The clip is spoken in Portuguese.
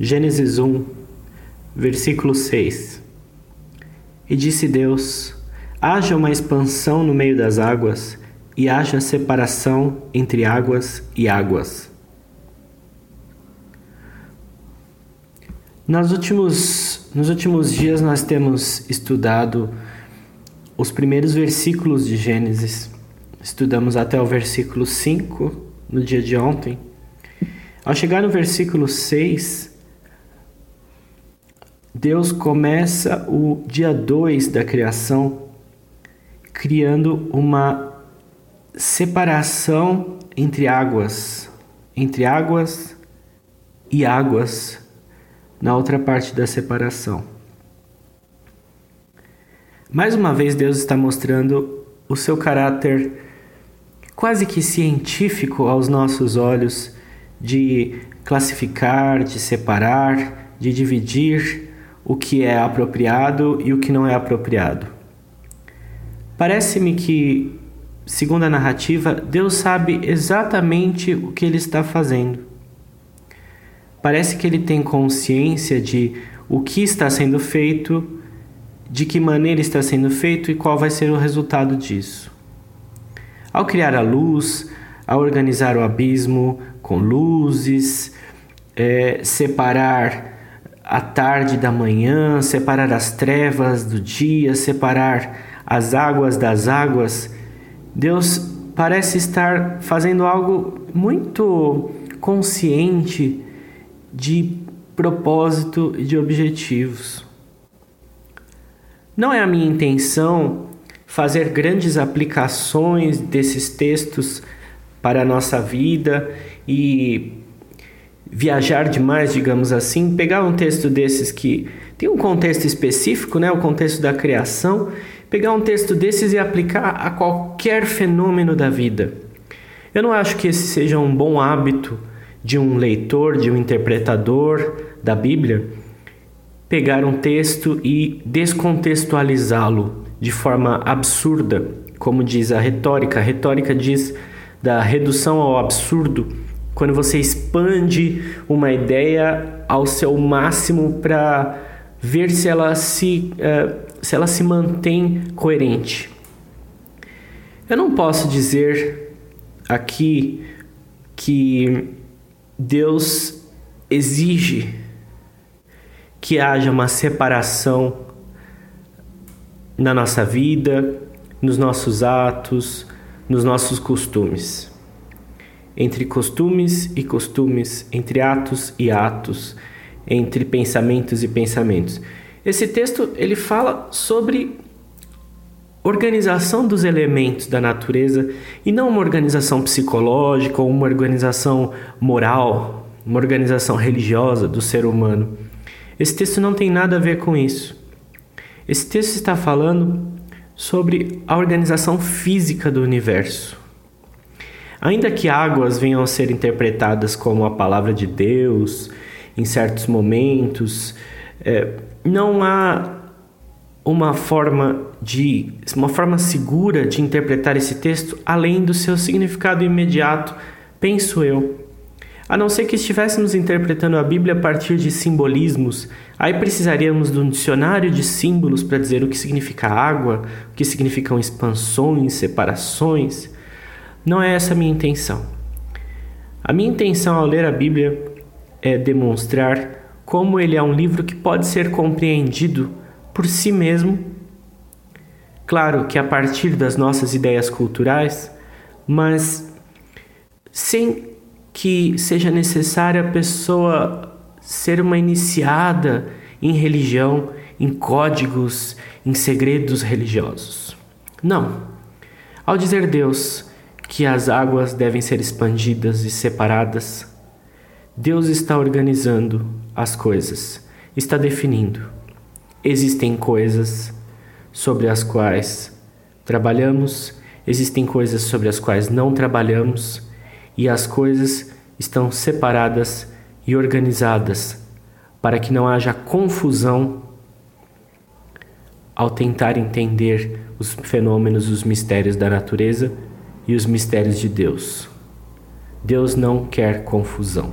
Gênesis 1, versículo 6. E disse Deus: Haja uma expansão no meio das águas, e haja separação entre águas e águas. Nos últimos, nos últimos dias nós temos estudado os primeiros versículos de Gênesis. Estudamos até o versículo 5 no dia de ontem. Ao chegar no versículo 6, Deus começa o dia 2 da criação criando uma separação entre águas, entre águas e águas na outra parte da separação. Mais uma vez, Deus está mostrando o seu caráter quase que científico aos nossos olhos de classificar, de separar, de dividir o que é apropriado e o que não é apropriado. Parece-me que, segundo a narrativa, Deus sabe exatamente o que ele está fazendo. Parece que ele tem consciência de o que está sendo feito, de que maneira está sendo feito e qual vai ser o resultado disso. Ao criar a luz, ao organizar o abismo com luzes, é, separar a tarde da manhã, separar as trevas do dia, separar as águas das águas. Deus parece estar fazendo algo muito consciente de propósito e de objetivos. Não é a minha intenção fazer grandes aplicações desses textos para a nossa vida e viajar demais, digamos assim, pegar um texto desses que tem um contexto específico, né, o contexto da criação, pegar um texto desses e aplicar a qualquer fenômeno da vida. Eu não acho que esse seja um bom hábito de um leitor, de um interpretador da Bíblia, pegar um texto e descontextualizá-lo de forma absurda, como diz a retórica. A retórica diz da redução ao absurdo quando você expande uma ideia ao seu máximo para ver se ela se, uh, se ela se mantém coerente. Eu não posso dizer aqui que Deus exige que haja uma separação na nossa vida, nos nossos atos, nos nossos costumes entre costumes e costumes, entre atos e atos, entre pensamentos e pensamentos. Esse texto ele fala sobre organização dos elementos da natureza e não uma organização psicológica ou uma organização moral, uma organização religiosa do ser humano. Esse texto não tem nada a ver com isso. Esse texto está falando sobre a organização física do universo. Ainda que águas venham a ser interpretadas como a palavra de Deus em certos momentos, é, não há uma forma de uma forma segura de interpretar esse texto além do seu significado imediato, penso eu. A não ser que estivéssemos interpretando a Bíblia a partir de simbolismos, aí precisaríamos de um dicionário de símbolos para dizer o que significa água, o que significam expansões, separações. Não é essa a minha intenção. A minha intenção ao ler a Bíblia é demonstrar como ele é um livro que pode ser compreendido por si mesmo. Claro que a partir das nossas ideias culturais, mas sem que seja necessária a pessoa ser uma iniciada em religião, em códigos, em segredos religiosos. Não. Ao dizer Deus, que as águas devem ser expandidas e separadas. Deus está organizando as coisas, está definindo. Existem coisas sobre as quais trabalhamos, existem coisas sobre as quais não trabalhamos, e as coisas estão separadas e organizadas para que não haja confusão ao tentar entender os fenômenos, os mistérios da natureza e os mistérios de Deus. Deus não quer confusão.